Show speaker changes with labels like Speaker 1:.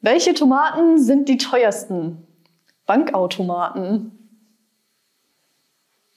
Speaker 1: Welche Tomaten sind die teuersten? Bankautomaten.